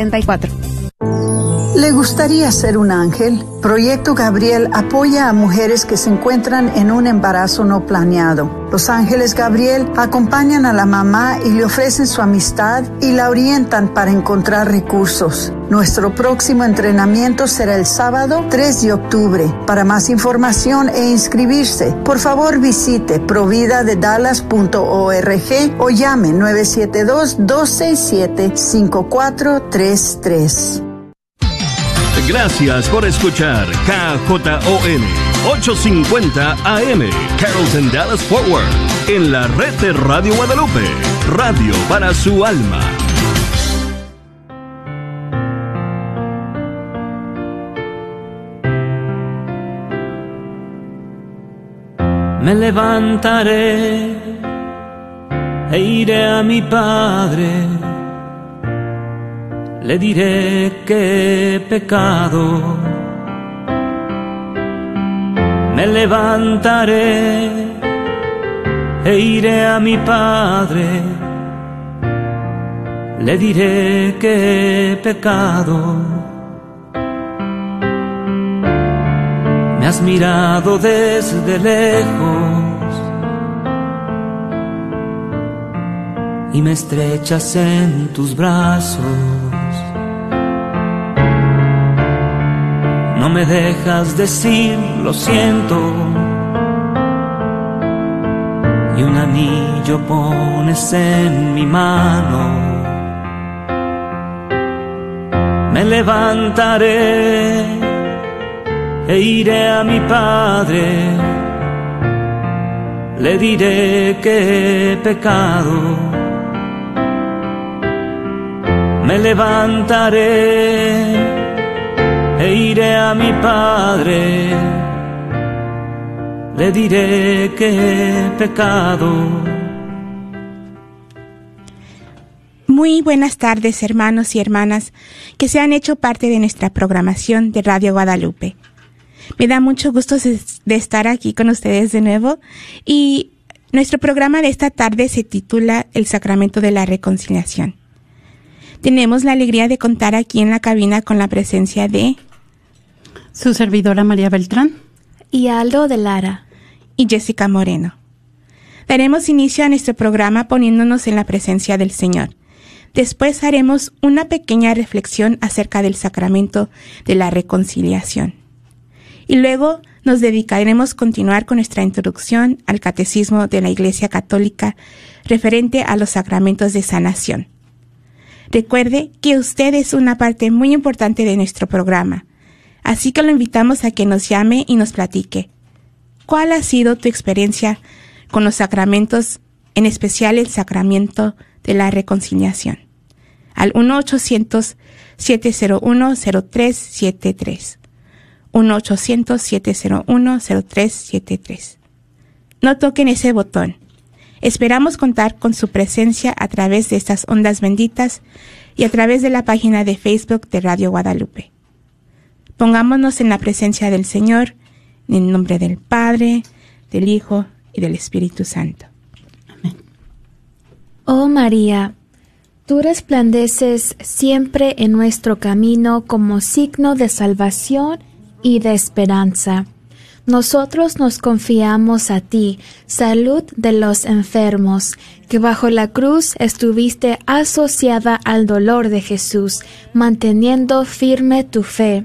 74. ¿Le gustaría ser un ángel? Proyecto Gabriel apoya a mujeres que se encuentran en un embarazo no planeado. Los ángeles Gabriel acompañan a la mamá y le ofrecen su amistad y la orientan para encontrar recursos. Nuestro próximo entrenamiento será el sábado 3 de octubre. Para más información e inscribirse, por favor visite providadedallas.org o llame 972-267-5433. Gracias por escuchar KJON 850 AM Carrollton Dallas Forward en la red de Radio Guadalupe, radio para su alma. Me levantaré e iré a mi Padre le diré que he pecado. Me levantaré e iré a mi Padre. Le diré que he pecado. Me has mirado desde lejos y me estrechas en tus brazos. No me dejas decir lo siento. Y un anillo pones en mi mano. Me levantaré e iré a mi padre. Le diré que he pecado. Me levantaré e iré a mi padre, le diré que he pecado. Muy buenas tardes hermanos y hermanas que se han hecho parte de nuestra programación de Radio Guadalupe. Me da mucho gusto de estar aquí con ustedes de nuevo y nuestro programa de esta tarde se titula El Sacramento de la Reconciliación. Tenemos la alegría de contar aquí en la cabina con la presencia de su servidora María Beltrán. Y Aldo de Lara. Y Jessica Moreno. Daremos inicio a nuestro programa poniéndonos en la presencia del Señor. Después haremos una pequeña reflexión acerca del sacramento de la reconciliación. Y luego nos dedicaremos a continuar con nuestra introducción al catecismo de la Iglesia Católica referente a los sacramentos de sanación. Recuerde que usted es una parte muy importante de nuestro programa Así que lo invitamos a que nos llame y nos platique. ¿Cuál ha sido tu experiencia con los sacramentos, en especial el sacramento de la reconciliación? Al 1-800-701-0373. 1-800-701-0373. No toquen ese botón. Esperamos contar con su presencia a través de estas ondas benditas y a través de la página de Facebook de Radio Guadalupe. Pongámonos en la presencia del Señor, en el nombre del Padre, del Hijo y del Espíritu Santo. Amén. Oh María, tú resplandeces siempre en nuestro camino como signo de salvación y de esperanza. Nosotros nos confiamos a ti, salud de los enfermos, que bajo la cruz estuviste asociada al dolor de Jesús, manteniendo firme tu fe.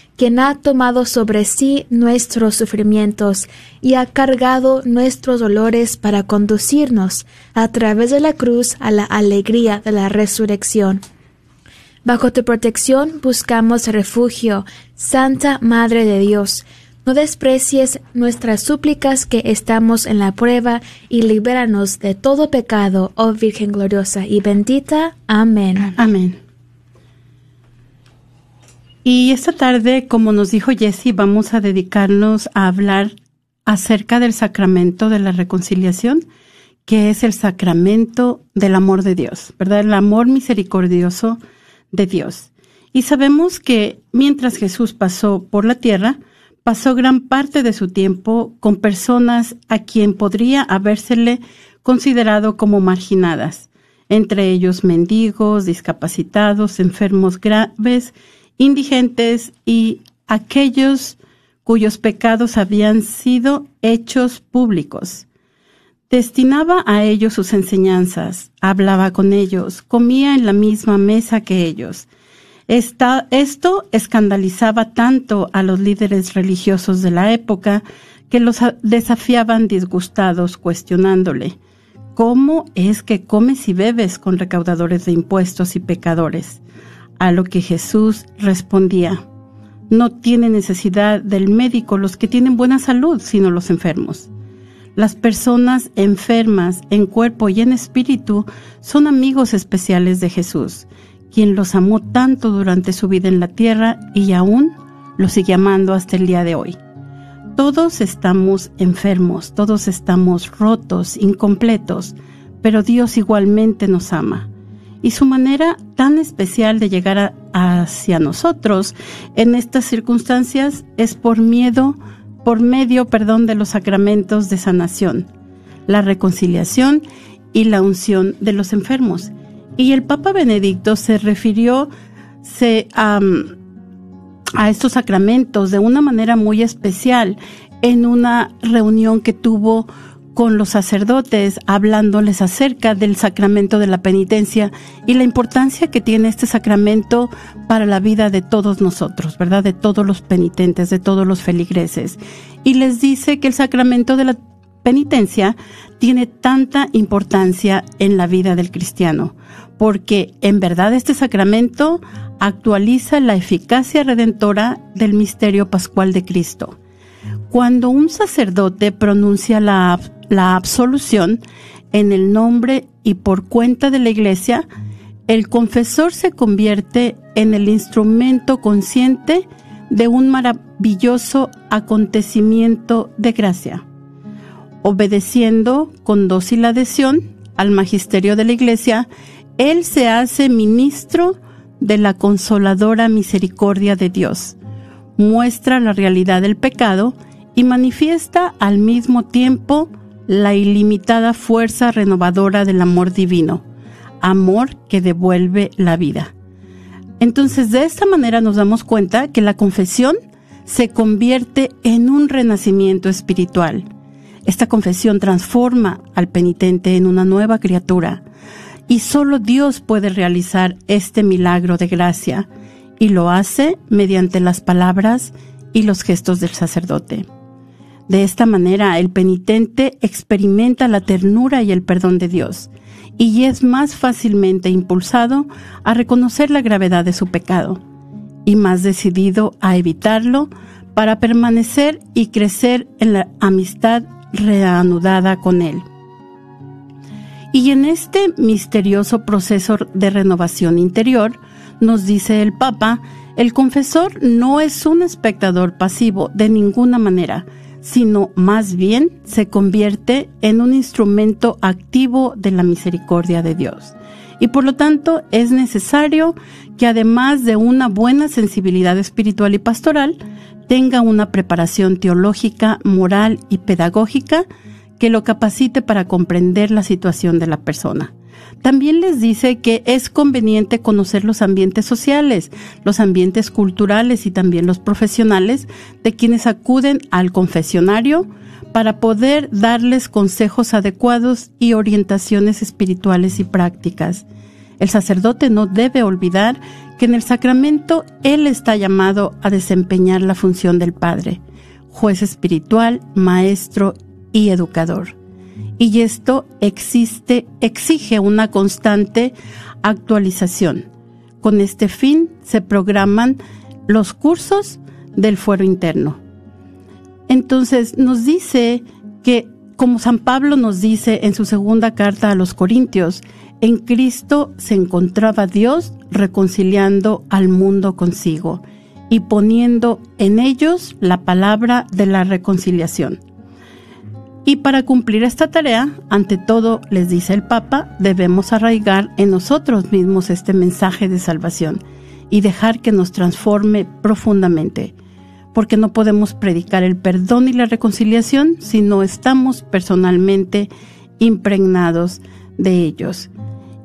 quien ha tomado sobre sí nuestros sufrimientos y ha cargado nuestros dolores para conducirnos a través de la cruz a la alegría de la resurrección. Bajo tu protección buscamos refugio, Santa Madre de Dios. No desprecies nuestras súplicas que estamos en la prueba y libéranos de todo pecado, oh Virgen gloriosa y bendita. Amén. Amén. Y esta tarde, como nos dijo Jesse, vamos a dedicarnos a hablar acerca del sacramento de la reconciliación, que es el sacramento del amor de Dios, ¿verdad? El amor misericordioso de Dios. Y sabemos que mientras Jesús pasó por la tierra, pasó gran parte de su tiempo con personas a quien podría habérsele considerado como marginadas, entre ellos mendigos, discapacitados, enfermos graves, indigentes y aquellos cuyos pecados habían sido hechos públicos. Destinaba a ellos sus enseñanzas, hablaba con ellos, comía en la misma mesa que ellos. esto escandalizaba tanto a los líderes religiosos de la época que los desafiaban disgustados, cuestionándole, ¿cómo es que comes y bebes con recaudadores de impuestos y pecadores? A lo que Jesús respondía, no tiene necesidad del médico los que tienen buena salud, sino los enfermos. Las personas enfermas en cuerpo y en espíritu son amigos especiales de Jesús, quien los amó tanto durante su vida en la tierra y aún los sigue amando hasta el día de hoy. Todos estamos enfermos, todos estamos rotos, incompletos, pero Dios igualmente nos ama. Y su manera tan especial de llegar hacia nosotros en estas circunstancias es por miedo por medio, perdón, de los sacramentos de sanación, la reconciliación y la unción de los enfermos. Y el Papa Benedicto se refirió se, a estos sacramentos de una manera muy especial en una reunión que tuvo con los sacerdotes hablándoles acerca del sacramento de la penitencia y la importancia que tiene este sacramento para la vida de todos nosotros, ¿verdad? De todos los penitentes, de todos los feligreses. Y les dice que el sacramento de la penitencia tiene tanta importancia en la vida del cristiano, porque en verdad este sacramento actualiza la eficacia redentora del misterio pascual de Cristo. Cuando un sacerdote pronuncia la la absolución en el nombre y por cuenta de la Iglesia, el confesor se convierte en el instrumento consciente de un maravilloso acontecimiento de gracia. Obedeciendo con dócil adhesión al magisterio de la Iglesia, él se hace ministro de la consoladora misericordia de Dios, muestra la realidad del pecado y manifiesta al mismo tiempo la ilimitada fuerza renovadora del amor divino, amor que devuelve la vida. Entonces, de esta manera nos damos cuenta que la confesión se convierte en un renacimiento espiritual. Esta confesión transforma al penitente en una nueva criatura y solo Dios puede realizar este milagro de gracia y lo hace mediante las palabras y los gestos del sacerdote. De esta manera, el penitente experimenta la ternura y el perdón de Dios y es más fácilmente impulsado a reconocer la gravedad de su pecado y más decidido a evitarlo para permanecer y crecer en la amistad reanudada con Él. Y en este misterioso proceso de renovación interior, nos dice el Papa, el confesor no es un espectador pasivo de ninguna manera, sino más bien se convierte en un instrumento activo de la misericordia de Dios. Y por lo tanto es necesario que además de una buena sensibilidad espiritual y pastoral, tenga una preparación teológica, moral y pedagógica que lo capacite para comprender la situación de la persona. También les dice que es conveniente conocer los ambientes sociales, los ambientes culturales y también los profesionales de quienes acuden al confesionario para poder darles consejos adecuados y orientaciones espirituales y prácticas. El sacerdote no debe olvidar que en el sacramento él está llamado a desempeñar la función del Padre, juez espiritual, maestro y educador y esto existe, exige una constante actualización. Con este fin se programan los cursos del fuero interno. Entonces nos dice que, como San Pablo nos dice en su segunda carta a los Corintios, en Cristo se encontraba Dios reconciliando al mundo consigo y poniendo en ellos la palabra de la reconciliación. Y para cumplir esta tarea, ante todo, les dice el Papa, debemos arraigar en nosotros mismos este mensaje de salvación y dejar que nos transforme profundamente, porque no podemos predicar el perdón y la reconciliación si no estamos personalmente impregnados de ellos.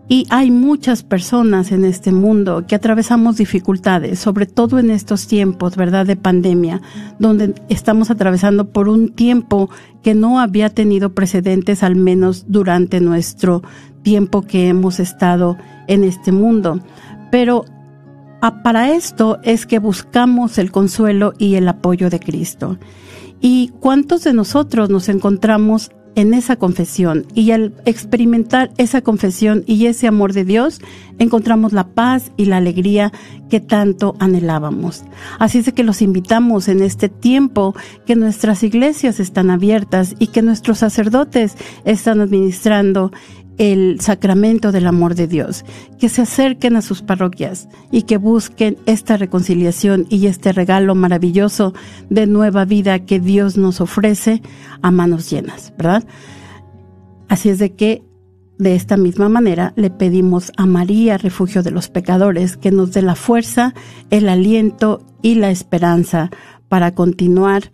Y hay muchas personas en este mundo que atravesamos dificultades, sobre todo en estos tiempos, ¿verdad?, de pandemia, donde estamos atravesando por un tiempo que no había tenido precedentes, al menos durante nuestro tiempo que hemos estado en este mundo. Pero para esto es que buscamos el consuelo y el apoyo de Cristo. ¿Y cuántos de nosotros nos encontramos en esa confesión y al experimentar esa confesión y ese amor de Dios, encontramos la paz y la alegría que tanto anhelábamos. Así es que los invitamos en este tiempo que nuestras iglesias están abiertas y que nuestros sacerdotes están administrando el sacramento del amor de Dios, que se acerquen a sus parroquias y que busquen esta reconciliación y este regalo maravilloso de nueva vida que Dios nos ofrece a manos llenas, ¿verdad? Así es de que de esta misma manera le pedimos a María, refugio de los pecadores, que nos dé la fuerza, el aliento y la esperanza para continuar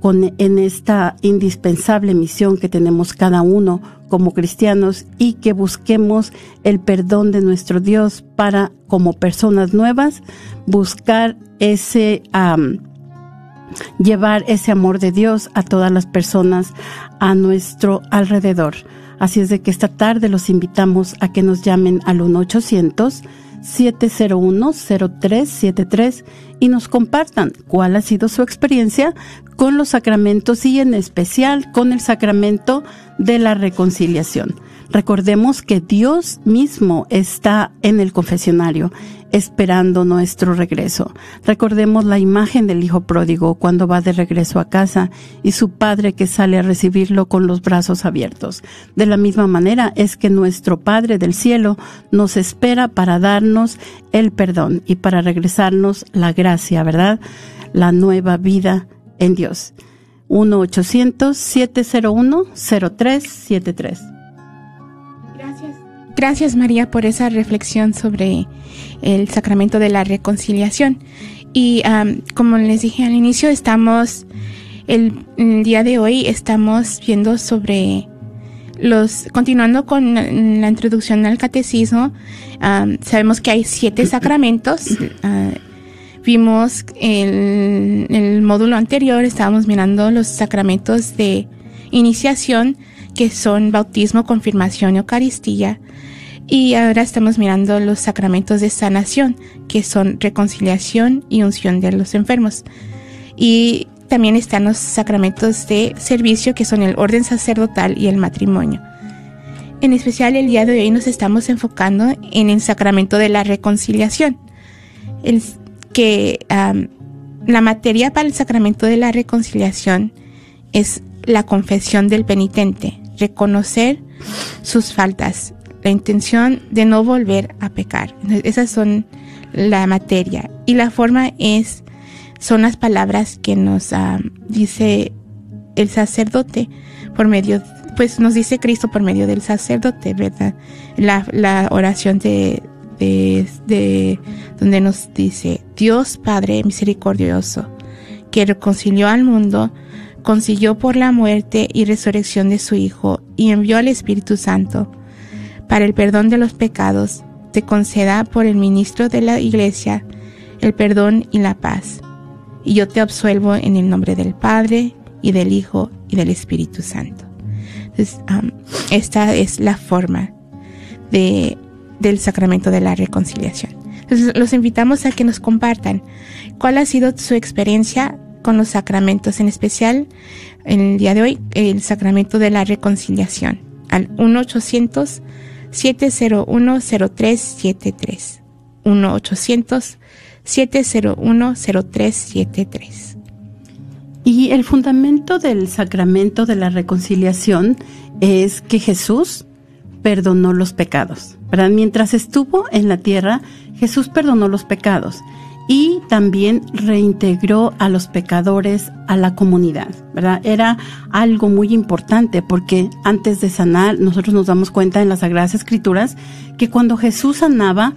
con, en esta indispensable misión que tenemos cada uno como cristianos y que busquemos el perdón de nuestro Dios para, como personas nuevas, buscar ese, llevar ese amor de Dios a todas las personas a nuestro alrededor. Así es de que esta tarde los invitamos a que nos llamen al 1 800 701-0373 y nos compartan cuál ha sido su experiencia con los sacramentos y en especial con el sacramento de la reconciliación. Recordemos que Dios mismo está en el confesionario esperando nuestro regreso. Recordemos la imagen del hijo pródigo cuando va de regreso a casa y su padre que sale a recibirlo con los brazos abiertos. De la misma manera es que nuestro Padre del cielo nos espera para darnos el perdón y para regresarnos la gracia, ¿verdad? La nueva vida en Dios. 1-800-701-0373. Gracias. María por esa reflexión sobre el sacramento de la reconciliación. Y como les dije al inicio, estamos, el, día de hoy estamos viendo sobre los, continuando con la introducción al catecismo, sabemos que hay siete sacramentos. Ah, vimos el, el módulo anterior, estábamos mirando los sacramentos de iniciación, que son bautismo, confirmación y Eucaristía. Y ahora estamos mirando los sacramentos de sanación, que son reconciliación y unción de los enfermos. Y también están los sacramentos de servicio, que son el orden sacerdotal y el matrimonio. En especial el día de hoy nos estamos enfocando en el sacramento de la reconciliación, que la materia para el sacramento de la reconciliación es la confesión del penitente, reconocer sus faltas, la intención de no volver a pecar. esas son la materia. Y la forma es, son las palabras que nos ah, dice el sacerdote por medio, pues nos dice Cristo por medio del sacerdote, ¿verdad? La, la oración de, de, de, donde nos dice, Dios Padre misericordioso, que reconcilió al mundo, consiguió por la muerte y resurrección de su Hijo y envió al Espíritu Santo para el perdón de los pecados, te conceda por el ministro de la Iglesia el perdón y la paz. Y yo te absuelvo en el nombre del Padre y del Hijo y del Espíritu Santo. esta es la forma de, del sacramento de la reconciliación. Entonces, los invitamos a que nos compartan cuál ha sido su experiencia con los sacramentos, en especial en el día de hoy, el sacramento de la reconciliación, al 1 800 7010373 1-800-701-0373. Y el fundamento del sacramento de la reconciliación es que Jesús perdonó los pecados. Mientras estuvo en la tierra, Jesús perdonó los pecados. Y también reintegró a los pecadores a la comunidad, ¿verdad? Era algo muy importante porque antes de sanar nosotros nos damos cuenta en las Sagradas Escrituras que cuando Jesús sanaba,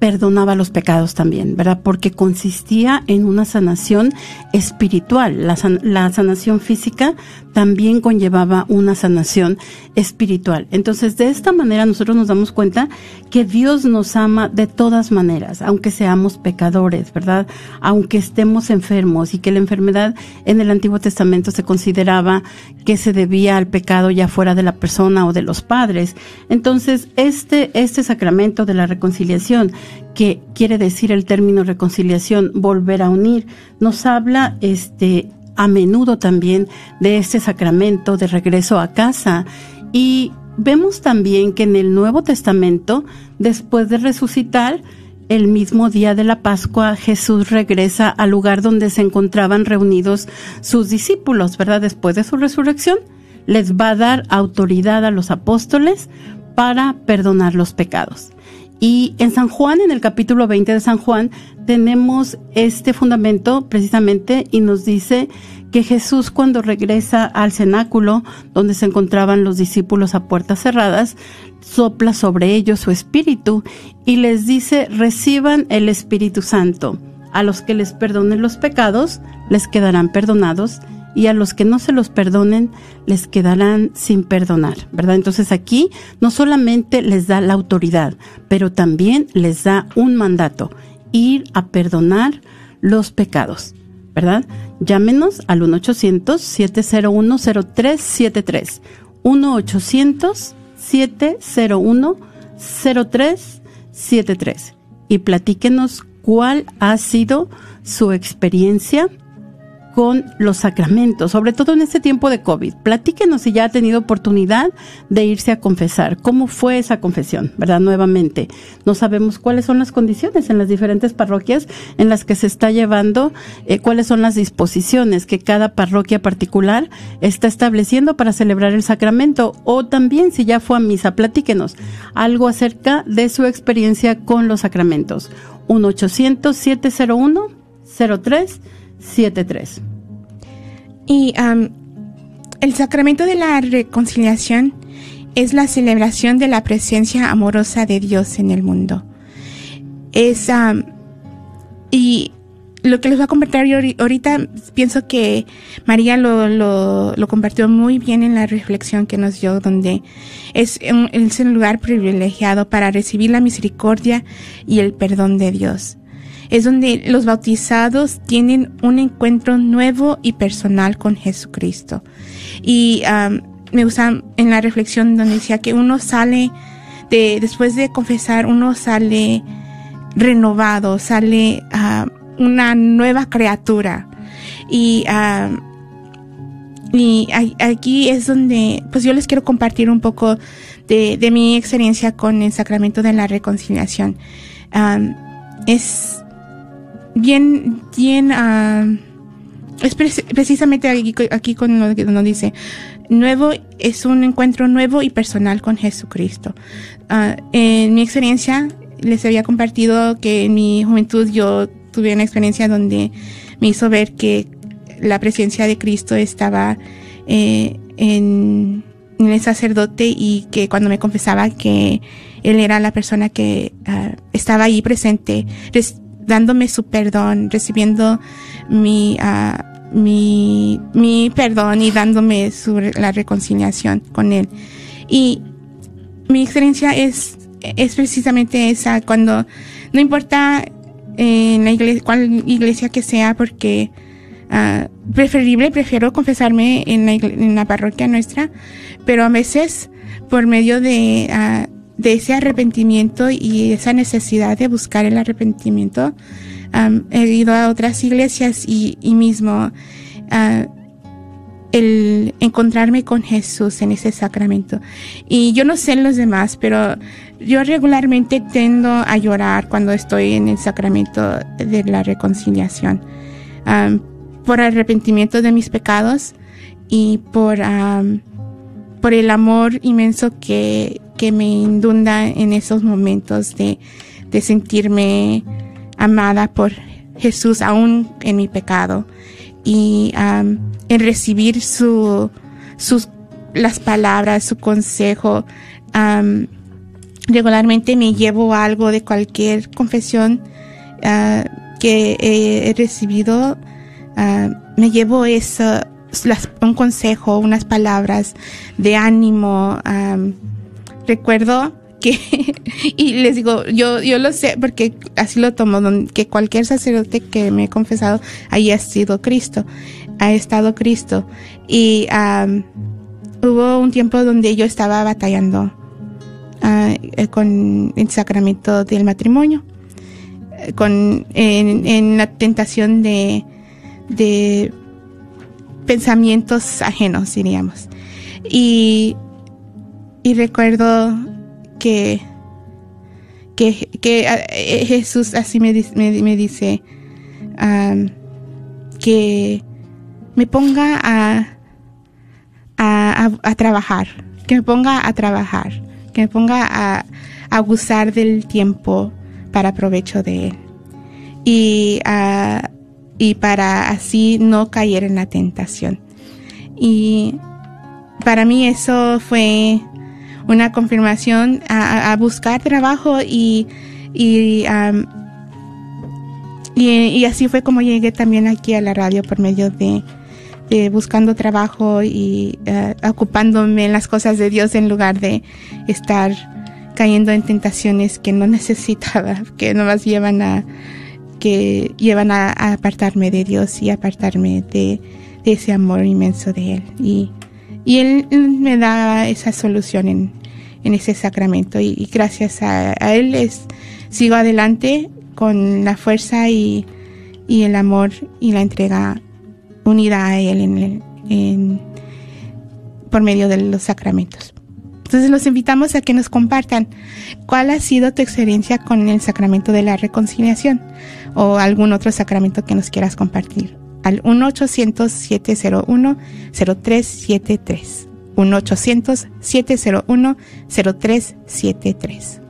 perdonaba los pecados también, ¿verdad? Porque consistía en una sanación espiritual. La, la, sanación física también conllevaba una sanación espiritual. Entonces, de esta manera nosotros nos damos cuenta que Dios nos ama de todas maneras, aunque seamos pecadores, ¿verdad? Aunque estemos enfermos y que la enfermedad en el Antiguo Testamento se consideraba que se debía al pecado ya fuera de la persona o de los padres. Entonces, este, este sacramento de la reconciliación, que quiere decir el término reconciliación, volver a unir, nos habla este a menudo también de este sacramento de regreso a casa y vemos también que en el Nuevo Testamento, después de resucitar, el mismo día de la Pascua, Jesús regresa al lugar donde se encontraban reunidos sus discípulos, ¿verdad? Después de su resurrección, les va a dar autoridad a los apóstoles para perdonar los pecados. Y en San Juan, en el capítulo 20 de San Juan, tenemos este fundamento precisamente y nos dice que Jesús cuando regresa al cenáculo donde se encontraban los discípulos a puertas cerradas, sopla sobre ellos su espíritu y les dice, reciban el Espíritu Santo. A los que les perdonen los pecados, les quedarán perdonados y a los que no se los perdonen les quedarán sin perdonar, ¿verdad? Entonces aquí no solamente les da la autoridad, pero también les da un mandato, ir a perdonar los pecados, ¿verdad? Llámenos al 1-800-701-0373. 1-800-701-0373. Y platíquenos cuál ha sido su experiencia con los sacramentos, sobre todo en este tiempo de COVID. Platíquenos si ya ha tenido oportunidad de irse a confesar. ¿Cómo fue esa confesión? ¿Verdad? Nuevamente, no sabemos cuáles son las condiciones en las diferentes parroquias en las que se está llevando, eh, cuáles son las disposiciones que cada parroquia particular está estableciendo para celebrar el sacramento. O también, si ya fue a misa, platíquenos algo acerca de su experiencia con los sacramentos. 1 800 701 03 73. Y el sacramento de la reconciliación es la celebración de la presencia amorosa de Dios en el mundo. Es, y lo que les voy a compartir ahorita, pienso que María lo, lo, lo, compartió muy bien en la reflexión que nos dio, donde es es un lugar privilegiado para recibir la misericordia y el perdón de Dios es donde los bautizados tienen un encuentro nuevo y personal con Jesucristo. Y me gusta en la reflexión donde decía que uno sale de, después de confesar, uno sale renovado, sale una nueva criatura. Y, y aquí es donde, pues yo les quiero compartir un poco de, de mi experiencia con el sacramento de la reconciliación. es bien, bien, uh, es precisamente aquí, aquí con lo que nos dice, nuevo es un encuentro nuevo y personal con Jesucristo. Uh, en mi experiencia, les había compartido que en mi juventud yo tuve una experiencia donde me hizo ver que la presencia de Cristo estaba eh, en, el sacerdote y que cuando me confesaba que Él era la persona que uh, estaba ahí presente, dándome su perdón, recibiendo mi, uh, mi, mi perdón y dándome la reconciliación con Él. Y mi experiencia es, es precisamente esa, cuando no importa en la iglesia, cuál iglesia que sea, porque uh, preferible, prefiero confesarme en la, en la parroquia nuestra, pero a veces por medio de, uh, de ese arrepentimiento y esa necesidad de buscar el arrepentimiento, he ido a otras iglesias y, mismo ah, el encontrarme con Jesús en ese sacramento. Y yo no sé los demás, pero yo regularmente tendo a llorar cuando estoy en el sacramento de la reconciliación, por arrepentimiento de mis pecados y por, por el amor inmenso que, que me inunda en esos momentos de, de sentirme amada por, Jesús aún en mi pecado y en recibir su, sus, las palabras, su consejo. regularmente me llevo algo de cualquier confesión ah, que he, recibido. Ah, me llevo eso, un consejo, unas palabras de ánimo. Recuerdo que, y les digo, yo, yo lo sé porque así lo tomo, que cualquier sacerdote que me he confesado haya sido Cristo, ha estado Cristo. Y hubo un tiempo donde yo estaba batallando ah, eh, con el sacramento del matrimonio, eh, con, en, en la tentación de, de pensamientos ajenos, diríamos. Y, y recuerdo que, que, que eh, Jesús así me, me, dice que me ponga a, a, a, trabajar, que me ponga a trabajar, que me ponga a, a gozar del tiempo para provecho de él. Y, y para así no caer en la tentación. Y para mí eso fue una confirmación a, buscar trabajo y, y, y, así fue como llegué también aquí a la radio por medio de, buscando trabajo y eh, ocupándome en las cosas de Dios en lugar de estar cayendo en tentaciones que no necesitaba, que nomás llevan a que llevan a, apartarme de Dios y apartarme de, de, ese amor inmenso de Él. Y, y Él me da esa solución en, ese sacramento y, gracias a, Él es, sigo adelante con la fuerza y, el amor y la entrega unida a Él en, en, por medio de los sacramentos. Entonces los invitamos a que nos compartan cuál ha sido tu experiencia con el sacramento de la reconciliación o algún otro sacramento que nos quieras compartir al 1-800-701-0373. 1-800-701-0373.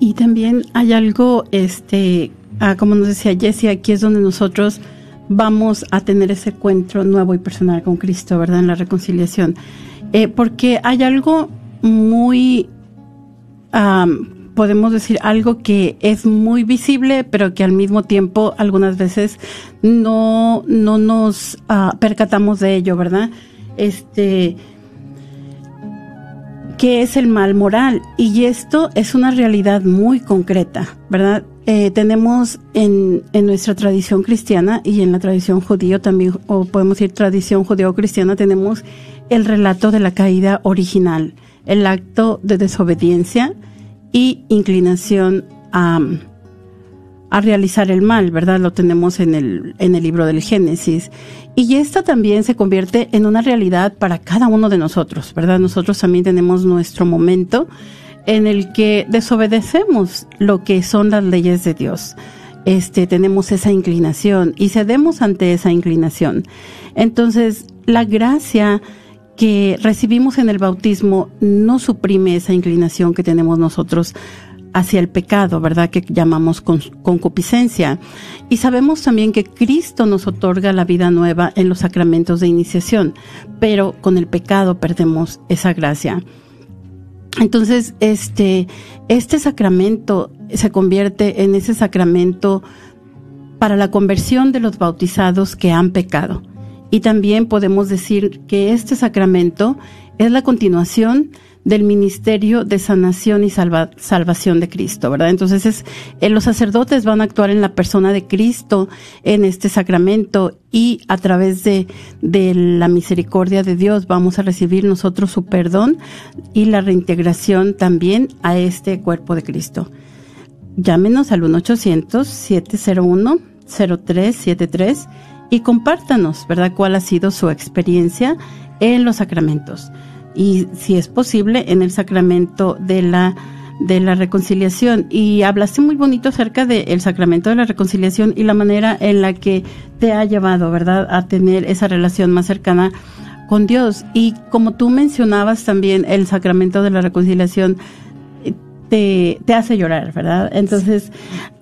Y también hay algo, este, ah, como nos decía Jessie, aquí es donde nosotros vamos a tener ese encuentro nuevo y personal con Cristo, ¿verdad? En la reconciliación. Eh, porque hay algo muy, podemos decir, algo que es muy visible, pero que al mismo tiempo algunas veces no, no nos ah, percatamos de ello, ¿verdad? Este, qué es el mal moral. Y esto es una realidad muy concreta, ¿verdad? Eh, tenemos en, en, nuestra tradición cristiana y en la tradición judío también, o podemos decir tradición judío-cristiana, tenemos el relato de la caída original, el acto de desobediencia y inclinación a, a realizar el mal, ¿verdad? Lo tenemos en el, en el libro del Génesis. Y esta también se convierte en una realidad para cada uno de nosotros, ¿verdad? Nosotros también tenemos nuestro momento en el que desobedecemos lo que son las leyes de Dios. Este, tenemos esa inclinación y cedemos ante esa inclinación. Entonces, la gracia que recibimos en el bautismo no suprime esa inclinación que tenemos nosotros hacia el pecado, ¿verdad? Que llamamos concupiscencia. Y sabemos también que Cristo nos otorga la vida nueva en los sacramentos de iniciación, pero con el pecado perdemos esa gracia. Entonces, este, este sacramento se convierte en ese sacramento para la conversión de los bautizados que han pecado. Y también podemos decir que este sacramento es la continuación del ministerio de sanación y salvación de Cristo, ¿verdad? Entonces es, eh, los sacerdotes van a actuar en la persona de Cristo en este sacramento y a través de, de la misericordia de Dios vamos a recibir nosotros su perdón y la reintegración también a este cuerpo de Cristo. Llámenos al 1-800-701-0373 y compártanos, ¿verdad?, cuál ha sido su experiencia en los sacramentos y si es posible en el sacramento de la de la reconciliación y hablaste muy bonito acerca del sacramento de la reconciliación y la manera en la que te ha llevado, ¿verdad?, a tener esa relación más cercana con Dios. Y como tú mencionabas también el sacramento de la reconciliación, te, te hace llorar, ¿verdad? Entonces,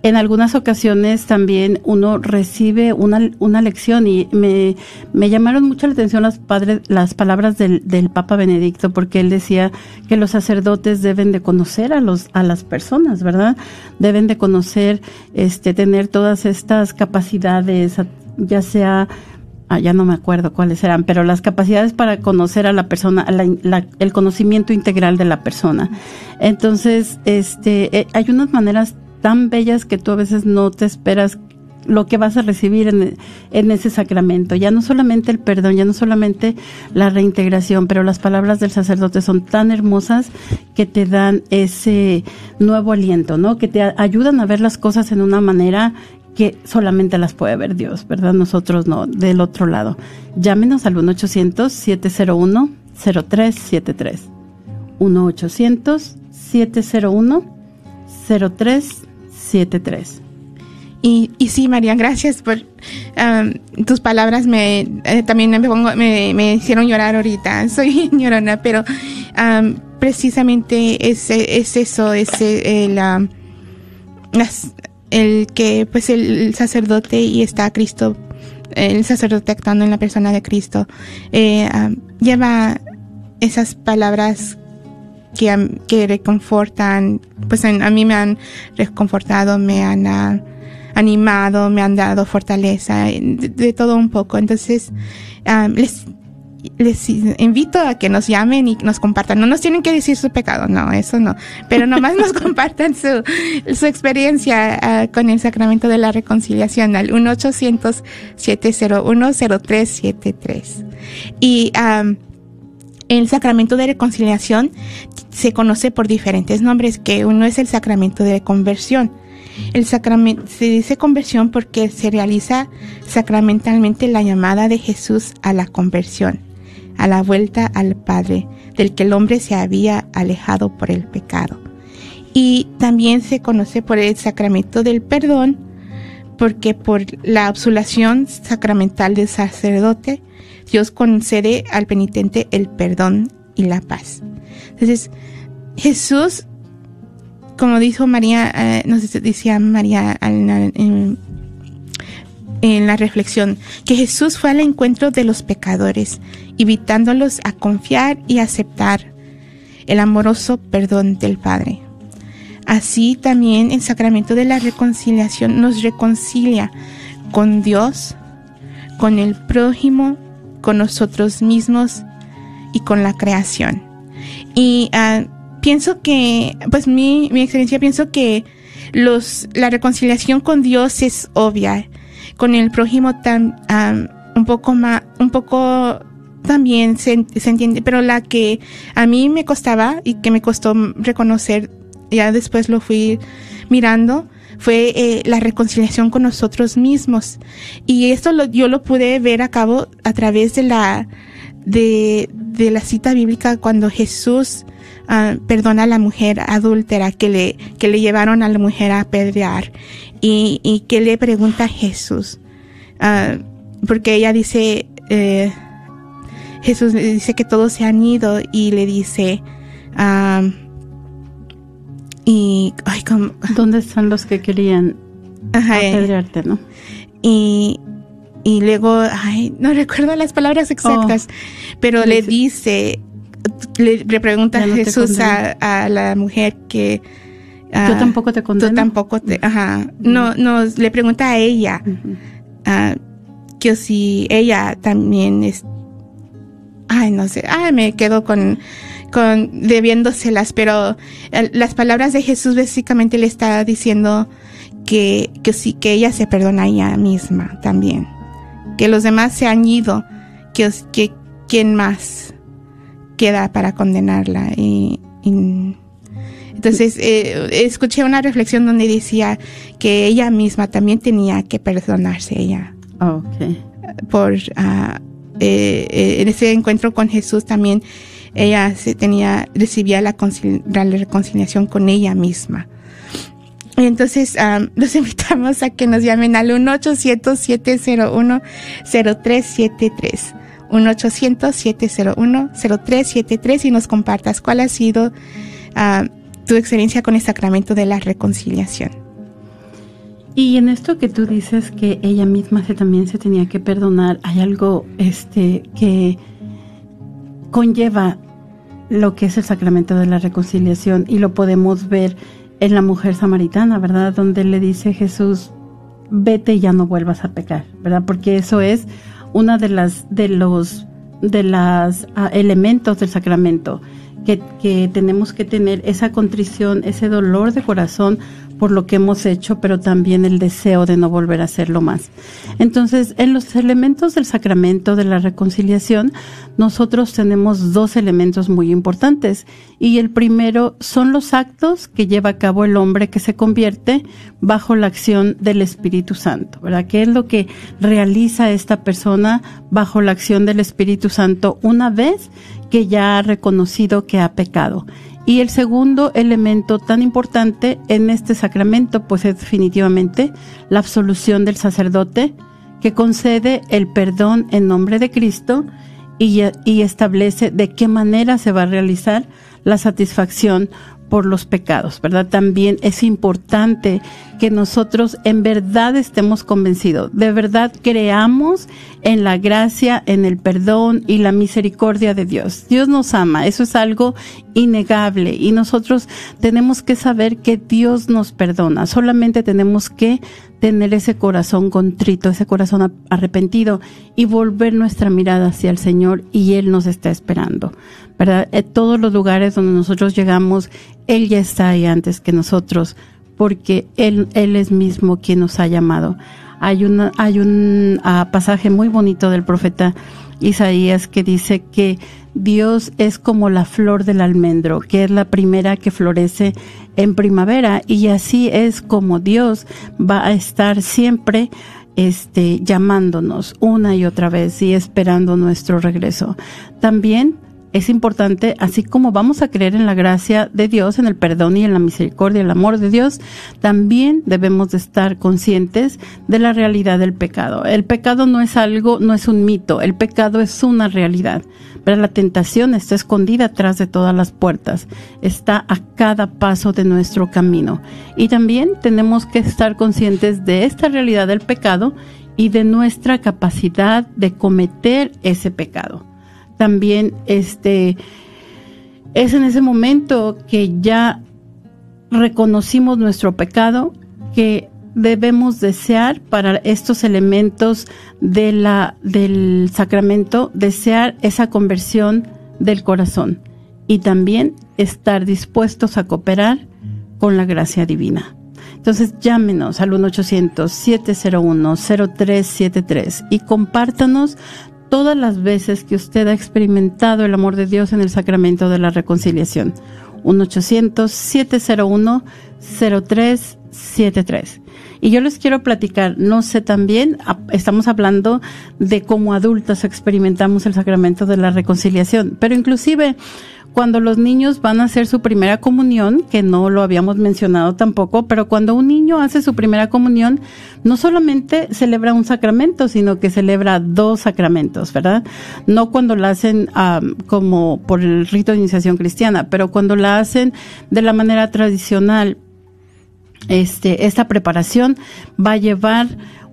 en algunas ocasiones también uno recibe una, una lección y me, me llamaron mucho la atención las, padres, las palabras del, del Papa Benedicto porque él decía que los sacerdotes deben de conocer a, los, a las personas, ¿verdad? Deben de conocer, este, tener todas estas capacidades, ya sea ah, ya no me acuerdo cuáles eran, pero las capacidades para conocer a la persona, el conocimiento integral de la persona. Entonces, este, eh, hay unas maneras tan bellas que tú a veces no te esperas lo que vas a recibir en, ese sacramento. Ya no solamente el perdón, ya no solamente la reintegración, pero las palabras del sacerdote son tan hermosas que te dan ese nuevo aliento, ¿no? Que te ayudan a ver las cosas en una manera que solamente las puede ver Dios, ¿verdad? Nosotros no, del otro lado. Llámenos al 1-800-701-0373. 1-800-701-0373. Y, y sí, María, gracias por um, tus palabras. Me, eh, también me, pongo, me, me, hicieron llorar ahorita. Soy llorona, pero um, precisamente es, es eso, es el, um, las, el que pues el, sacerdote y está Cristo, el sacerdote actuando en la persona de Cristo, eh, um, lleva esas palabras que, que reconfortan, pues a mí me han reconfortado, me han uh, animado, me han dado fortaleza, de, todo un poco. Entonces, um, les, les invito a que nos llamen y nos compartan. No nos tienen que decir su pecado, no, eso no. Pero nomás nos compartan su, experiencia uh, con el sacramento de la reconciliación al 1-800-701-0373. Y el sacramento de reconciliación se conoce por diferentes nombres, que uno es el sacramento de conversión. El sacramento se dice conversión porque se realiza sacramentalmente la llamada de Jesús a la conversión a la vuelta al Padre, del que el hombre se había alejado por el pecado. Y también se conoce por el sacramento del perdón, porque por la absolución sacramental del sacerdote, Dios concede al penitente el perdón y la paz. Entonces, Jesús, como dijo María, eh, nos decía María en, la reflexión, que Jesús fue al encuentro de los pecadores, invitándolos a confiar y aceptar el amoroso perdón del Padre. Así también el sacramento de la reconciliación nos reconcilia con Dios, con el prójimo, con nosotros mismos y con la creación. Y uh, pienso que, pues mi, mi experiencia, pienso que los, la reconciliación con Dios es obvia con el prójimo tan un poco más, un poco también se, se, entiende, pero la que a mí me costaba y que me costó reconocer, ya después lo fui mirando, fue eh, la reconciliación con nosotros mismos. Y esto lo, yo lo pude ver a cabo a través de la, de, de la cita bíblica cuando Jesús uh, perdona a la mujer adúltera que le, que le llevaron a la mujer a apedrear y, y que le pregunta a Jesús, uh, porque ella dice, eh, Jesús le dice que todos se han ido y le dice, uh, y, ay, ¿cómo? ¿dónde están los que querían eh, apedrearte, no? Y, y luego, ay, no recuerdo las palabras exactas, oh, pero le dice, le, le pregunta no Jesús a, a, la mujer que uh, yo tampoco te condeno. Tú tampoco te, ajá. No, no, le pregunta a ella uh, que si ella también es, ay, no sé, ay, me quedo con, con debiéndoselas, pero el, las palabras de Jesús básicamente le está diciendo que, que sí, que ella se perdona a ella misma también, que los demás se han ido, que, que quién más queda para condenarla y, y entonces, eh, escuché una reflexión donde decía que ella misma también tenía que perdonarse ella. Okay. Por, uh, eh, en ese encuentro con Jesús también ella se tenía, recibía la, la reconciliación con ella misma. Y entonces um, los invitamos a que nos llamen al 1-800-701-0373. 1-800-701-0373 y nos compartas cuál ha sido uh, tu experiencia con el sacramento de la reconciliación. Y en esto que tú dices que ella misma también se tenía que perdonar, hay algo este, que conlleva lo que es el sacramento de la reconciliación y lo podemos ver en la mujer samaritana, ¿verdad? Donde le dice Jesús, vete y ya no vuelvas a pecar, ¿verdad? Porque eso es una de las de los de las ah, elementos del sacramento que, que tenemos que tener esa contrición, ese dolor de corazón por lo que hemos hecho, pero también el deseo de no volver a hacerlo más. Entonces, en los elementos del sacramento de la reconciliación, nosotros tenemos dos elementos muy importantes. Y el primero son los actos que lleva a cabo el hombre que se convierte bajo la acción del Espíritu Santo, ¿verdad? ¿Qué es lo que realiza esta persona bajo la acción del Espíritu Santo una vez que ya ha reconocido que ha pecado? Y el segundo elemento tan importante en este sacramento, pues es definitivamente la absolución del sacerdote que concede el perdón en nombre de Cristo y, y establece de qué manera se va a realizar la satisfacción por los pecados, ¿verdad? También es importante que nosotros en verdad estemos convencidos, de verdad creamos en la gracia, en el perdón y la misericordia de Dios. Dios nos ama, eso es algo innegable y nosotros tenemos que saber que Dios nos perdona, solamente tenemos que tener ese corazón contrito, ese corazón arrepentido y volver nuestra mirada hacia el Señor y Él nos está esperando. ¿Verdad? En todos los lugares donde nosotros llegamos, Él ya está ahí antes que nosotros, porque Él, Él es mismo quien nos ha llamado. Hay, una, hay un ah, pasaje muy bonito del profeta Isaías que dice que Dios es como la flor del almendro, que es la primera que florece en primavera, y así es como Dios va a estar siempre este, llamándonos una y otra vez y esperando nuestro regreso. También es importante, así como vamos a creer en la gracia de Dios, en el perdón y en la misericordia, el amor de Dios, también debemos de estar conscientes de la realidad del pecado. El pecado no es algo, no es un mito, el pecado es una realidad. Pero la tentación está escondida atrás de todas las puertas, está a cada paso de nuestro camino. Y también tenemos que estar conscientes de esta realidad del pecado y de nuestra capacidad de cometer ese pecado también este es en ese momento que ya reconocimos nuestro pecado que debemos desear para estos elementos de la, del sacramento, desear esa conversión del corazón y también estar dispuestos a cooperar con la gracia divina. Entonces llámenos al 1-800-701-0373 y compártanos todas las veces que usted ha experimentado el amor de Dios en el sacramento de la reconciliación. 1-800-701-0373. Y yo les quiero platicar, no sé también, estamos hablando de cómo adultos experimentamos el sacramento de la reconciliación, pero inclusive cuando los niños van a hacer su primera comunión, que no lo habíamos mencionado tampoco, pero cuando un niño hace su primera comunión, no solamente celebra un sacramento, sino que celebra dos sacramentos, ¿verdad? No cuando la hacen como por el rito de iniciación cristiana, pero cuando la hacen de la manera tradicional, este, esta preparación va a llevar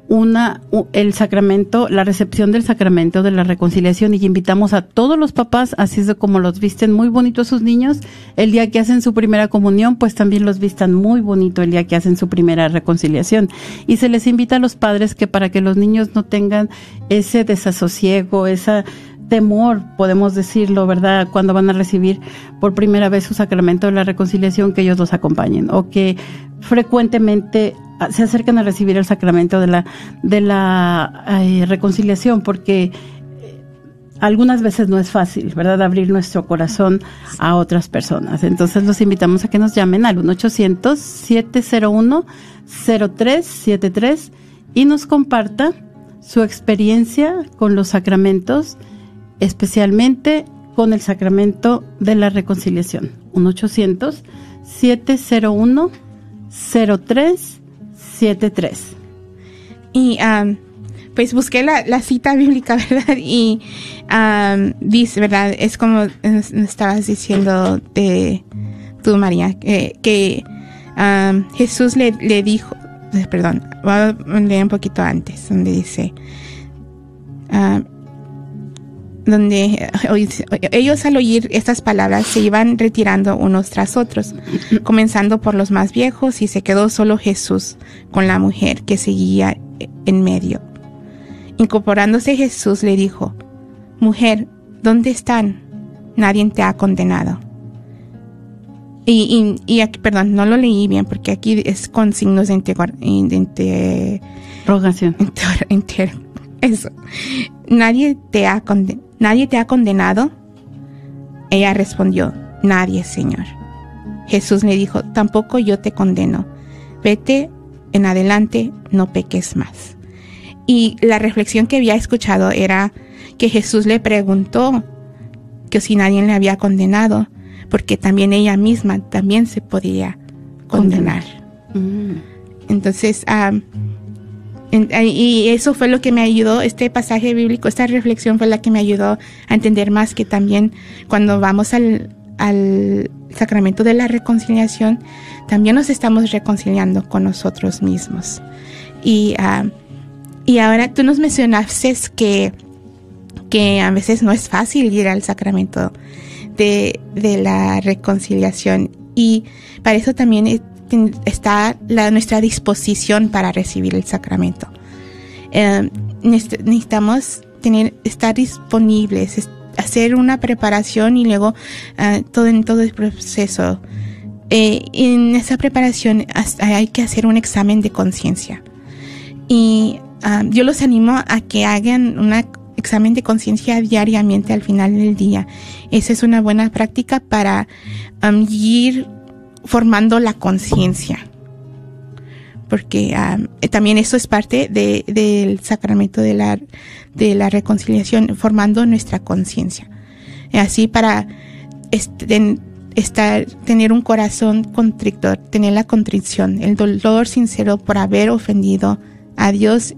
una el sacramento, la recepción del sacramento de la reconciliación y invitamos a todos los papás, así es como los visten muy bonito sus niños, el día que hacen su primera comunión, pues también los vistan muy bonito el día que hacen su primera reconciliación. Y se les invita a los padres que para que los niños no tengan ese desasosiego, esa temor, podemos decirlo, ¿verdad? Cuando van a recibir por primera vez su sacramento de la reconciliación, que ellos los acompañen o que frecuentemente se acercan a recibir el sacramento de la, de la reconciliación, porque eh, algunas veces no es fácil, ¿verdad?, abrir nuestro corazón a otras personas. Entonces los invitamos a que nos llamen al 1-800-701-0373 y nos comparta su experiencia con los sacramentos, especialmente con el sacramento de la reconciliación. 1-800-701-0373. 7.3. Y pues busqué la, cita bíblica, ¿verdad? Y dice, ¿verdad? Es como estabas diciendo de tú, María, que Jesús le, le, dijo, perdón, voy a leer un poquito antes, donde dice, donde ellos al oír estas palabras se iban retirando unos tras otros, comenzando por los más viejos y se quedó solo Jesús con la mujer que seguía en medio. Incorporándose Jesús le dijo, Mujer, ¿dónde están? Nadie te ha condenado. Y, y, aquí, perdón, no lo leí bien porque aquí es con signos de interrogación. eso. Nadie te ha nadie te ha condenado. Ella respondió, nadie, Señor. Jesús le dijo, tampoco yo te condeno. Vete en adelante, no peques más. Y la reflexión que había escuchado era que Jesús le preguntó que si nadie le había condenado, porque también ella misma también se podía condenar. Mm. Entonces, y eso fue lo que me ayudó, este pasaje bíblico, esta reflexión fue la que me ayudó a entender más que también cuando vamos al, sacramento de la reconciliación, también nos estamos reconciliando con nosotros mismos. Y, y ahora tú nos mencionaste que, que a veces no es fácil ir al sacramento de, la reconciliación y para eso también está nuestra disposición para recibir el sacramento. Eh, necesitamos tener, estar disponibles, hacer una preparación y luego eh, todo en todo el proceso. Eh, en esa preparación hay que hacer un examen de conciencia. Y ah, yo los animo a que hagan un examen de conciencia diariamente al final del día. Esa es una buena práctica para ir formando la conciencia. Porque también eso es parte del sacramento de la, de la reconciliación, formando nuestra conciencia. Así para estar, tener un corazón contrictor, tener la contrición, el dolor sincero por haber ofendido a Dios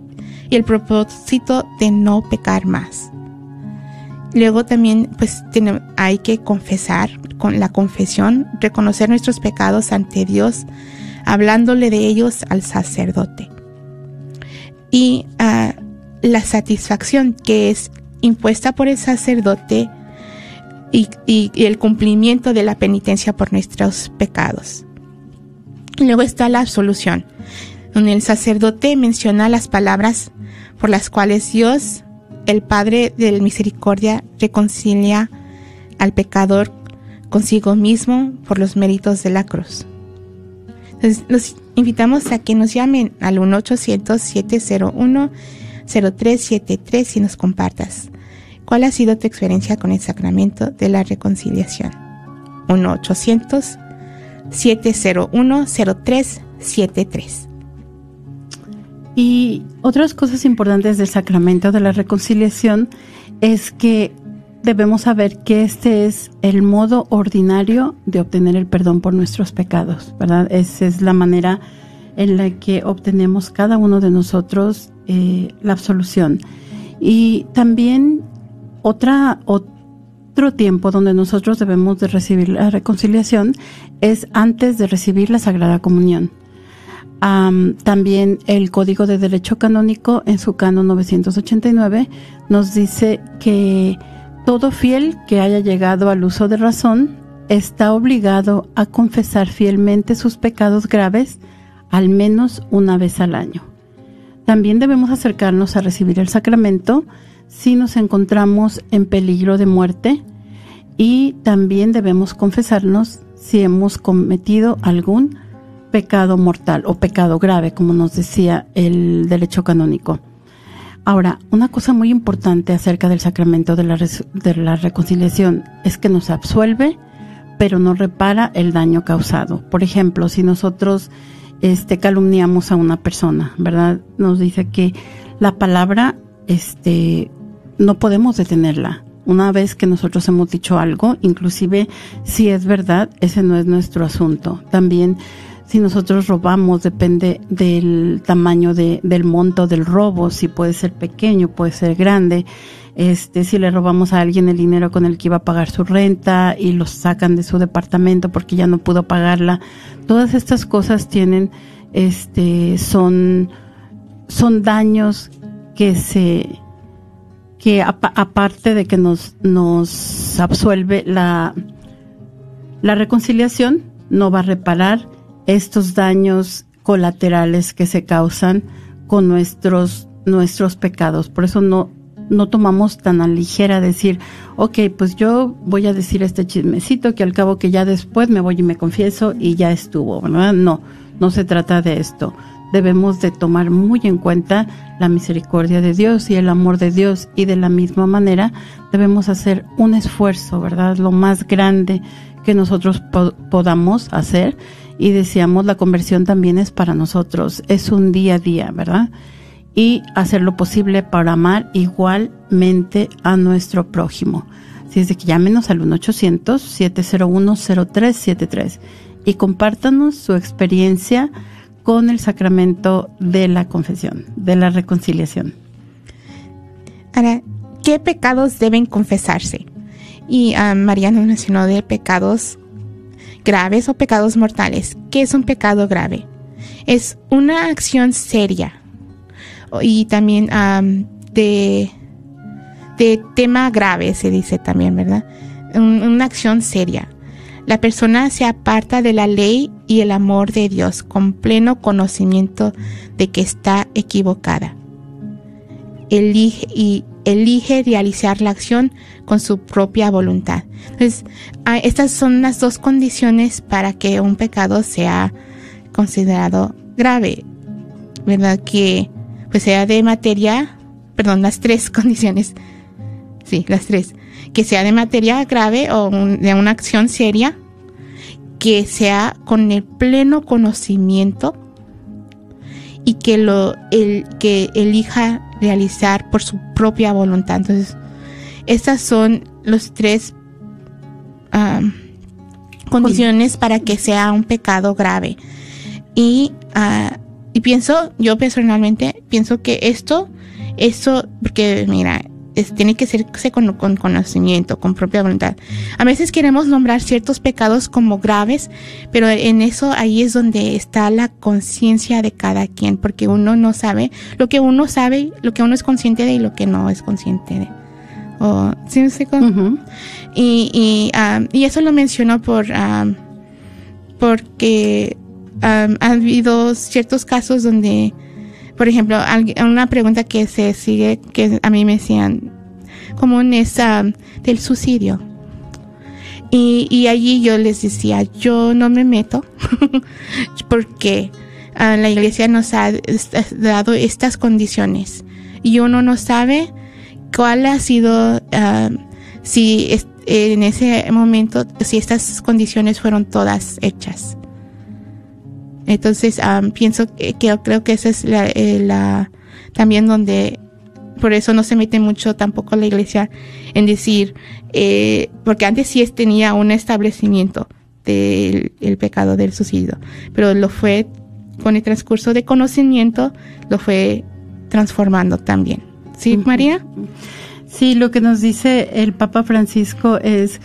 y el propósito de no pecar más. Luego también pues hay que confesar con la confesión, reconocer nuestros pecados ante Dios, hablándole de ellos al sacerdote. Y ah, la satisfacción que es impuesta por el sacerdote y, el cumplimiento de la penitencia por nuestros pecados. Luego está la absolución, donde el sacerdote menciona las palabras por las cuales Dios el Padre de misericordia reconcilia al pecador consigo mismo por los méritos de la cruz. Entonces, los invitamos a que nos llamen al 1-800-701-0373 y nos compartas cuál ha sido tu experiencia con el sacramento de la reconciliación. 1-800-701-0373. Y otras cosas importantes del sacramento de la reconciliación es que debemos saber que este es el modo ordinario de obtener el perdón por nuestros pecados, ¿verdad? Esa es la manera en la que obtenemos cada uno de nosotros eh, la absolución. Y también otra, otro tiempo donde nosotros debemos de recibir la reconciliación es antes de recibir la Sagrada Comunión también el Código de Derecho Canónico en su canon 989 nos dice que todo fiel que haya llegado al uso de razón está obligado a confesar fielmente sus pecados graves al menos una vez al año. También debemos acercarnos a recibir el sacramento si nos encontramos en peligro de muerte y también debemos confesarnos si hemos cometido algún pecado mortal o pecado grave, como nos decía el derecho canónico. Ahora, una cosa muy importante acerca del sacramento de la, de la reconciliación es que nos absuelve, pero no repara el daño causado. Por ejemplo, si nosotros este, calumniamos a una persona, ¿verdad? Nos dice que la palabra, este, no podemos detenerla. Una vez que nosotros hemos dicho algo, inclusive si es verdad, ese no es nuestro asunto. También si nosotros robamos depende del tamaño de, del monto del robo, si puede ser pequeño, puede ser grande. este, si le robamos a alguien el dinero con el que iba a pagar su renta y los sacan de su departamento porque ya no pudo pagarla. Todas estas cosas tienen, este, son, son daños que se, que aparte de que nos, nos absuelve la, la reconciliación, no va a reparar estos daños colaterales que se causan con nuestros, nuestros pecados. Por eso no, no tomamos tan a ligera decir, ok, pues yo voy a decir este chismecito que al cabo que ya después me voy y me confieso y ya estuvo, ¿verdad? No, no se trata de esto. Debemos de tomar muy en cuenta la misericordia de Dios y el amor de Dios y de la misma manera debemos hacer un esfuerzo, ¿verdad? Lo más grande que nosotros podamos hacer y deseamos la conversión también es para nosotros, es un día a día, ¿verdad? y hacer lo posible para amar igualmente a nuestro prójimo. Así es de que llámenos al 1-800-701-0373 y compártanos su experiencia con el sacramento de la confesión, de la reconciliación. Ahora, ¿qué pecados deben confesarse? Y uh, María nos mencionó de pecados graves o pecados mortales. ¿Qué es un pecado grave? Es una acción seria y también de, de tema grave, se dice también, ¿verdad? una acción seria. La persona se aparta de la ley y el amor de Dios con pleno conocimiento de que está equivocada. Elige y elige realizar la acción con su propia voluntad. Entonces, estas son las dos condiciones para que un pecado sea considerado grave, ¿verdad? Que pues sea de materia, perdón, las tres condiciones, sí, las tres, que sea de materia grave o de una acción seria, que sea con el pleno conocimiento y que lo el, que elija realizar por su propia voluntad. Entonces, estas son los tres condiciones para que sea un pecado grave. Y uh, y pienso, yo personalmente, pienso que esto, eso, porque mira, tiene que ser con, con, conocimiento, con propia voluntad. A veces queremos nombrar ciertos pecados como graves, pero en eso ahí es donde está la conciencia de cada quien, porque uno no sabe lo que uno sabe, lo que uno es consciente de y lo que no es consciente de. O, ¿sí y, y, ah, y, eso lo menciono por, ah, porque ha habido ciertos casos donde, por ejemplo, una pregunta que se sigue, que a mí me decían, común es del suicidio. Y, y, allí yo les decía, yo no me meto porque la iglesia nos ha dado estas condiciones y uno no sabe cuál ha sido, si en ese momento, si estas condiciones fueron todas hechas. Entonces pienso que, creo que esa es eh, la, también donde por eso no se mete mucho tampoco la iglesia en decir eh, porque antes sí tenía un establecimiento del pecado del suicidio pero lo fue con el transcurso de conocimiento lo fue transformando también. Sí María sí lo que nos dice el Papa Francisco es